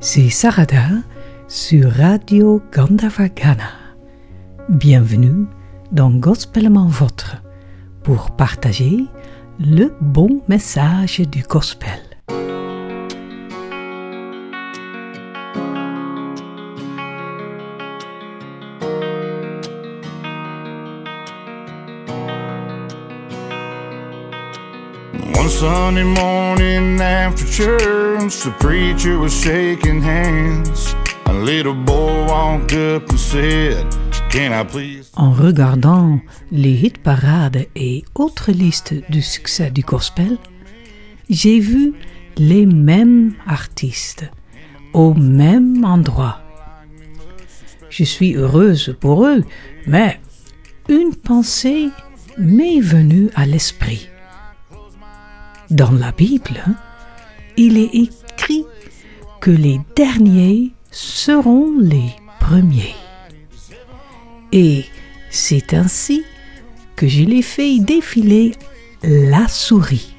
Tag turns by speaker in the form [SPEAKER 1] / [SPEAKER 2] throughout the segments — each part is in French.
[SPEAKER 1] C'est Sarada sur Radio Gandavagana. Bienvenue dans Gospelement Votre pour partager le bon message du gospel.
[SPEAKER 2] One morning after the preacher was shaking hands. A little boy walked up Can I please?
[SPEAKER 1] En regardant les hit parades et autres listes du succès du gospel, j'ai vu les mêmes artistes au même endroit. Je suis heureuse pour eux, mais une pensée m'est venue à l'esprit. Dans la Bible, il est écrit que les derniers seront les premiers. Et c'est ainsi que je l'ai fait défiler la souris.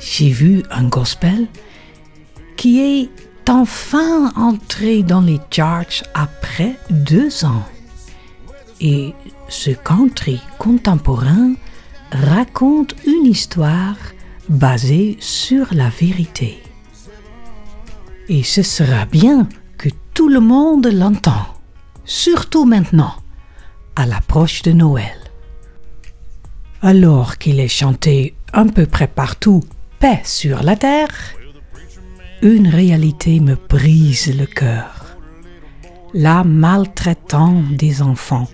[SPEAKER 1] J'ai vu un gospel qui est enfin entré dans les charts après deux ans. Et ce country contemporain raconte une histoire basée sur la vérité. Et ce sera bien que tout le monde l'entend, surtout maintenant, à l'approche de Noël. Alors qu'il est chanté un peu près partout, paix sur la terre, une réalité me brise le cœur. La maltraitance des enfants.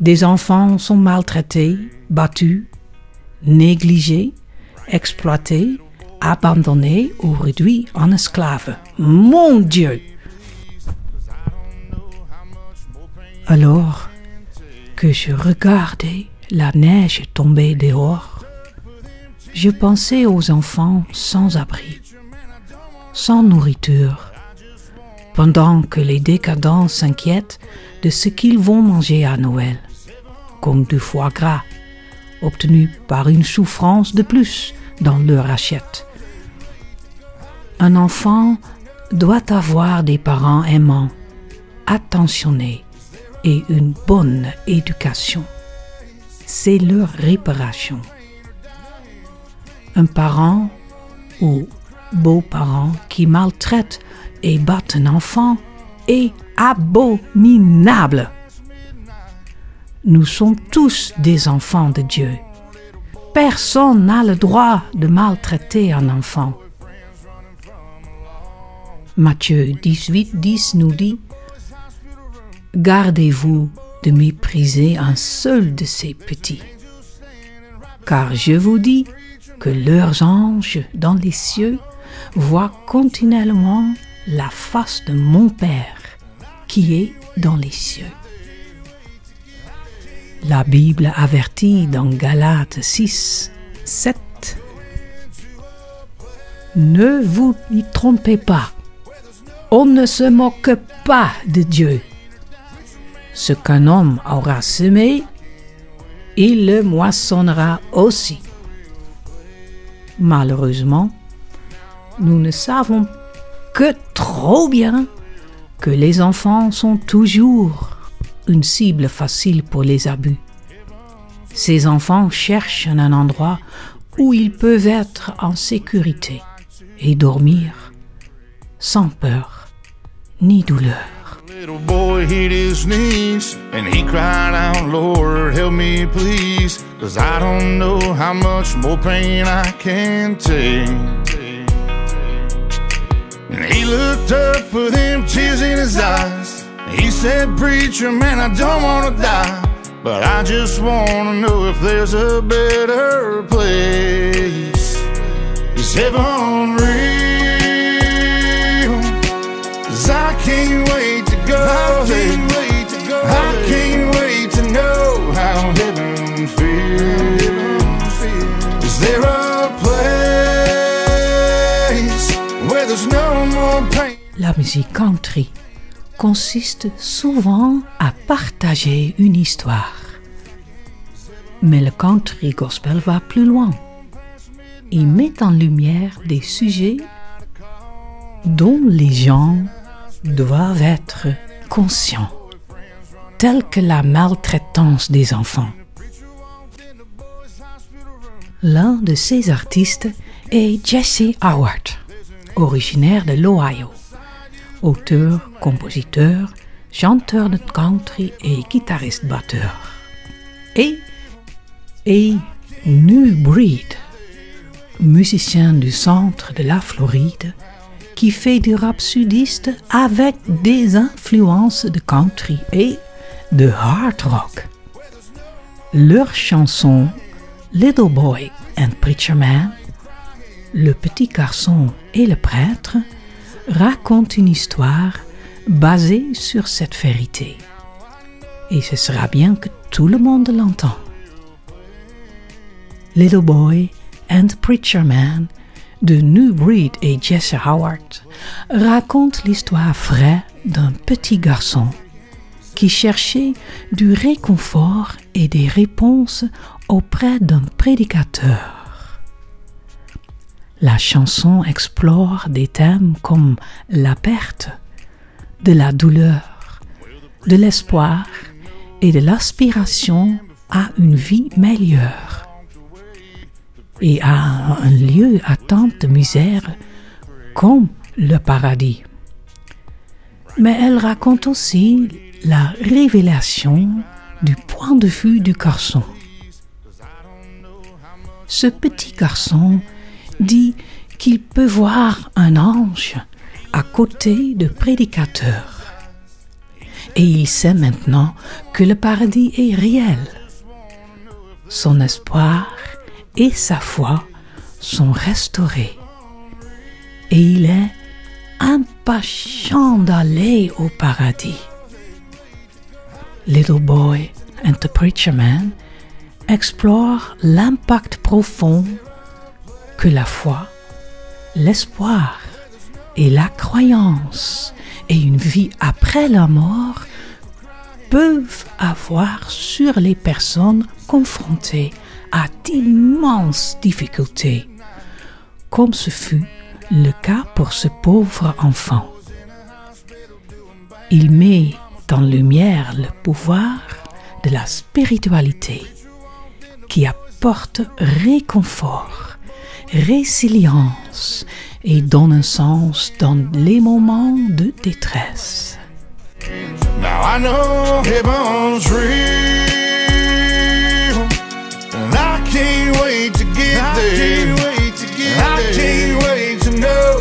[SPEAKER 1] Des enfants sont maltraités, battus, négligés, exploités, abandonnés ou réduits en esclaves. Mon Dieu! Alors que je regardais la neige tomber dehors, je pensais aux enfants sans abri, sans nourriture, pendant que les décadents s'inquiètent de ce qu'ils vont manger à Noël, comme du foie gras, obtenu par une souffrance de plus dans leur assiette. Un enfant doit avoir des parents aimants, attentionnés et une bonne éducation. C'est leur réparation. Un parent ou beau-parent qui maltraite et bat un enfant est abominable. Nous sommes tous des enfants de Dieu. Personne n'a le droit de maltraiter un enfant. Matthieu 18, 10 nous dit Gardez-vous de mépriser un seul de ces petits, car je vous dis que leurs anges dans les cieux voient continuellement la face de mon Père qui est dans les cieux. La Bible avertit dans Galates 6, 7 Ne vous y trompez pas, on ne se moque pas de Dieu. Ce qu'un homme aura semé, il le moissonnera aussi. Malheureusement, nous ne savons que trop bien que les enfants sont toujours une cible facile pour les abus. Ces enfants cherchent un endroit où ils peuvent être en sécurité et dormir sans peur ni douleur.
[SPEAKER 2] Little boy hit his knees and he cried out, Lord, help me please. Cause I don't know how much more pain I can take. And he looked up with them tears in his eyes. He said, Preacher, man, I don't wanna die. But I just wanna know if there's a better place. Is heaven real? Cause I can't wait to go. I can't wait to go. I can't wait to know how heaven feels. Is there a place where there's no more pain?
[SPEAKER 1] La musique country consiste souvent à partager une histoire. Mais le country gospel va plus loin. Il met en lumière des sujets dont les gens doivent être conscients, tels que la maltraitance des enfants. L'un de ces artistes est Jesse Howard, originaire de l'Ohio, auteur, compositeur, chanteur de country et guitariste-batteur. Et, et New Breed, musicien du centre de la Floride, qui fait du rap sudiste avec des influences de country et de hard rock. Leur chanson Little Boy and Preacher Man, le petit garçon et le prêtre, racontent une histoire basée sur cette vérité. Et ce sera bien que tout le monde l'entend. Little Boy and Preacher Man de New Breed et Jesse Howard raconte l'histoire vraie d'un petit garçon qui cherchait du réconfort et des réponses auprès d'un prédicateur. La chanson explore des thèmes comme la perte, de la douleur, de l'espoir et de l'aspiration à une vie meilleure et à un lieu à tant de misère comme le paradis. Mais elle raconte aussi la révélation du point de vue du garçon. Ce petit garçon dit qu'il peut voir un ange à côté de prédicateurs. Et il sait maintenant que le paradis est réel. Son espoir et sa foi sont restaurés. Et il est impatient d'aller au paradis. Little Boy and the Preacher Man explore l'impact profond que la foi, l'espoir et la croyance et une vie après la mort peuvent avoir sur les personnes confrontées à d'immenses difficultés, comme ce fut le cas pour ce pauvre enfant. Il met en lumière le pouvoir de la spiritualité qui apporte réconfort, résilience et donne un sens dans les moments de détresse.
[SPEAKER 2] Now I know heaven's real, and I can't wait to get
[SPEAKER 3] I
[SPEAKER 2] there.
[SPEAKER 3] can't wait to get
[SPEAKER 2] I
[SPEAKER 3] there.
[SPEAKER 2] can't wait to know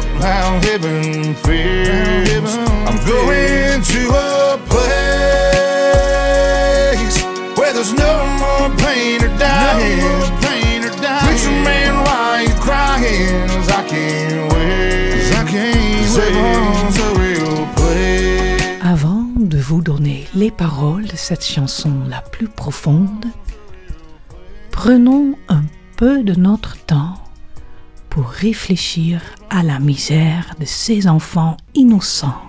[SPEAKER 1] les paroles de cette chanson la plus profonde, prenons un peu de notre temps pour réfléchir à la misère de ces enfants innocents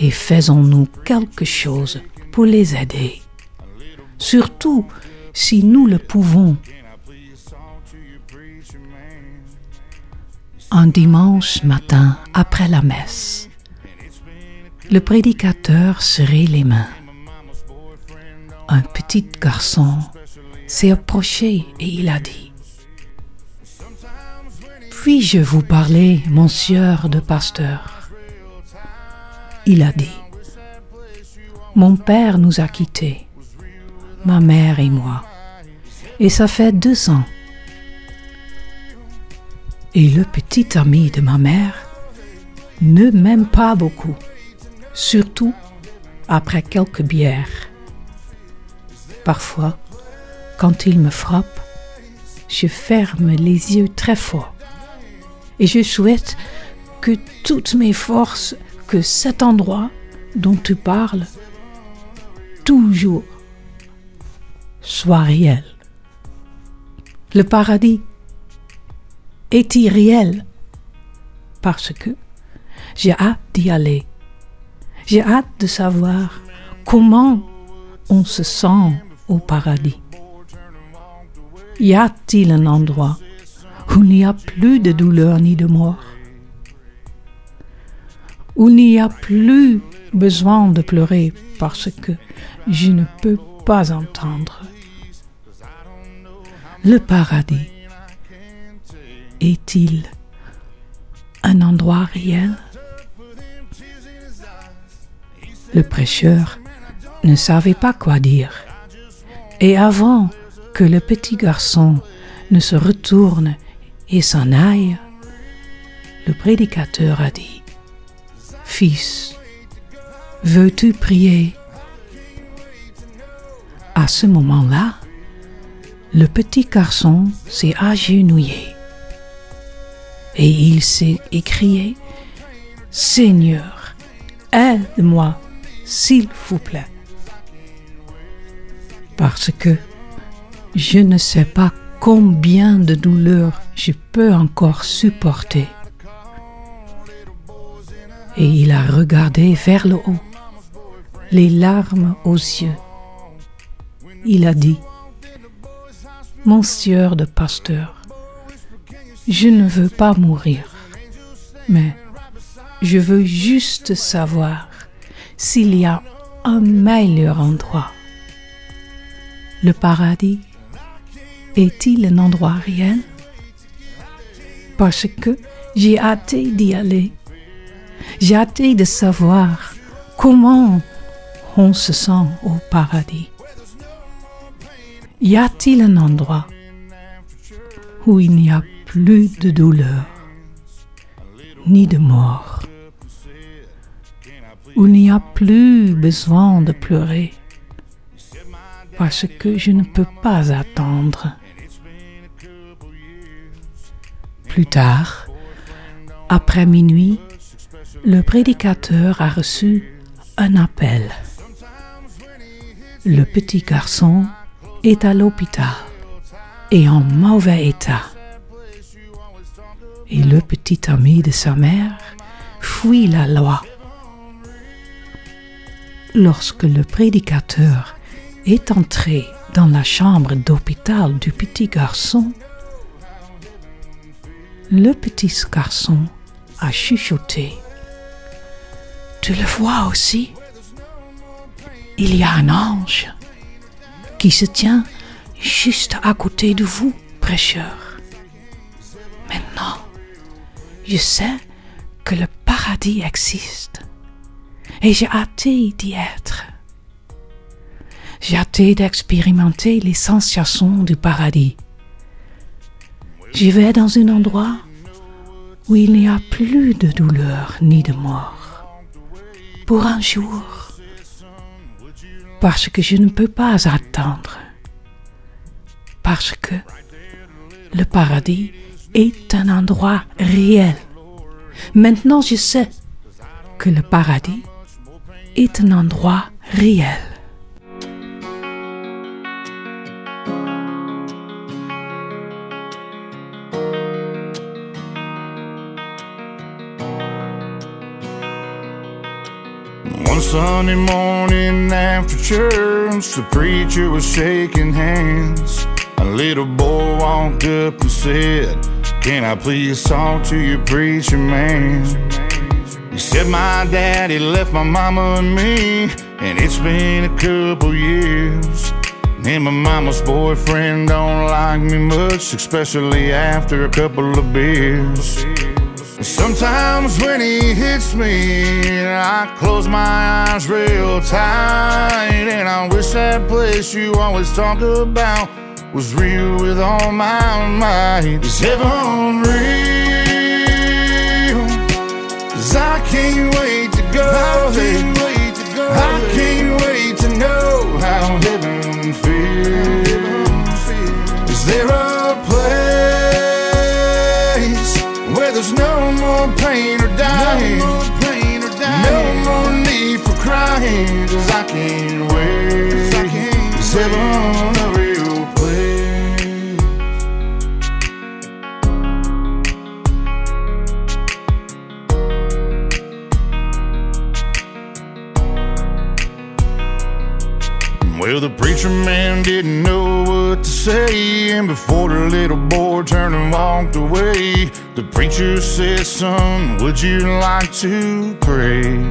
[SPEAKER 1] et faisons-nous quelque chose pour les aider, surtout si nous le pouvons. Un dimanche matin après la messe, le prédicateur serrait les mains. Un petit garçon s'est approché et il a dit Puis-je vous parler, monsieur de pasteur? Il a dit Mon père nous a quittés, ma mère et moi, et ça fait deux ans. Et le petit ami de ma mère ne m'aime pas beaucoup surtout après quelques bières. Parfois, quand il me frappe, je ferme les yeux très fort et je souhaite que toutes mes forces, que cet endroit dont tu parles, toujours, soit réel. Le paradis est irréel parce que j'ai hâte d'y aller. J'ai hâte de savoir comment on se sent au paradis. Y a-t-il un endroit où il n'y a plus de douleur ni de mort? Où il n'y a plus besoin de pleurer parce que je ne peux pas entendre? Le paradis est-il un endroit réel? Le prêcheur ne savait pas quoi dire. Et avant que le petit garçon ne se retourne et s'en aille, le prédicateur a dit, Fils, veux-tu prier? À ce moment-là, le petit garçon s'est agenouillé et il s'est écrié, Seigneur, aide-moi, s'il vous plaît. Parce que je ne sais pas combien de douleurs je peux encore supporter. Et il a regardé vers le haut, les larmes aux yeux. Il a dit, Mon sieur de pasteur, je ne veux pas mourir, mais je veux juste savoir s'il y a un meilleur endroit. Le paradis est-il un endroit réel? Parce que j'ai hâte d'y aller. J'ai hâte de savoir comment on se sent au paradis. Y a-t-il un endroit où il n'y a plus de douleur, ni de mort, où il n'y a plus besoin de pleurer, parce que je ne peux pas attendre. Plus tard, après minuit, le prédicateur a reçu un appel. Le petit garçon est à l'hôpital et en mauvais état. Et le petit ami de sa mère fuit la loi. Lorsque le prédicateur est entré dans la chambre d'hôpital du petit garçon, le petit garçon a chuchoté. Tu le vois aussi? Il y a un ange qui se tient juste à côté de vous, prêcheur. Maintenant, je sais que le paradis existe et j'ai hâte d'y être. J'ai hâte d'expérimenter les sensations du paradis. Je vais dans un endroit où il n'y a plus de douleur ni de mort. Pour un jour. Parce que je ne peux pas attendre. Parce que le paradis est un endroit réel. Maintenant je sais que le paradis est un endroit réel.
[SPEAKER 2] One Sunday morning after church, the preacher was shaking hands. A little boy walked up and said, Can I please talk to your preacher man? My daddy left my mama and me, and it's been a couple years. And my mama's boyfriend don't like me much, especially after a couple of beers. Sometimes when he hits me, I close my eyes real tight. And I wish that place you always talk about was real with all my might. Is heaven real? Cause I can't wait to go. I can't wait to go. I can't wait to know how heaven feels. Is there a place where there's no more pain or dying? No more pain or dying. No more need for crying. Cause I can't wait. Before the little boy turned and walked away, the preacher said, Son, would you like to pray?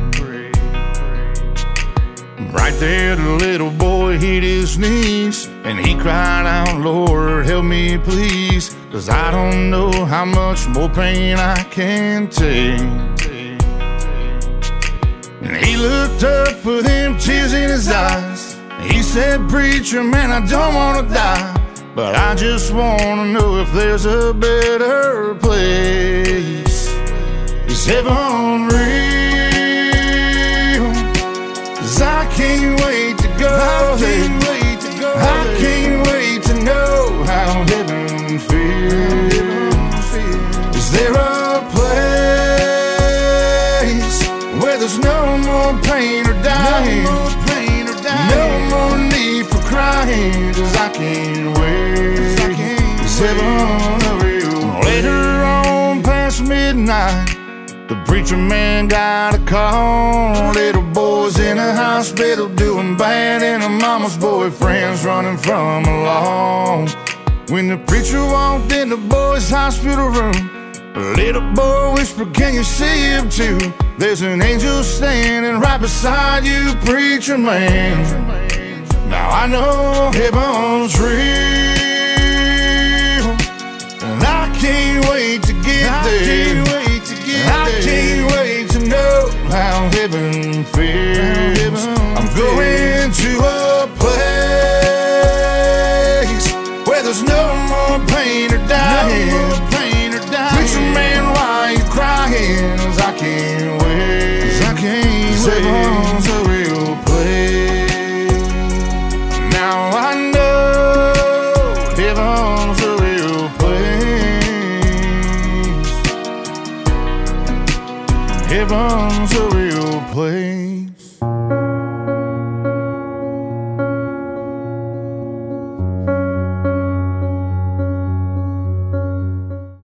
[SPEAKER 2] Right there, the little boy hit his knees and he cried out, Lord, help me please, cause I don't know how much more pain I can take. And he looked up with them tears in his eyes. He said, Preacher, man, I don't wanna die, but I just wanna know if there's a better place. Is heaven real? Cause I can't wait to go
[SPEAKER 3] I
[SPEAKER 2] there.
[SPEAKER 3] can't wait
[SPEAKER 2] heaven? Later on, past midnight, the preacher man got a call. Little boy's in a hospital doing bad, and her mama's boyfriend's running from her law. When the preacher walked in the boy's hospital room, a little boy whispered, Can you see him too? There's an angel standing right beside you, preacher man. Now I know heaven's real, wait to get
[SPEAKER 3] I
[SPEAKER 2] there.
[SPEAKER 3] can't wait to get
[SPEAKER 2] I
[SPEAKER 3] there.
[SPEAKER 2] can't wait to know how heaven feels. I'm going to a place where there's no more pain or
[SPEAKER 3] No
[SPEAKER 2] dying.
[SPEAKER 3] more pain or dying.
[SPEAKER 2] Preacher man, why you crying? 'Cause I can't wait.
[SPEAKER 3] 'Cause I can't wait.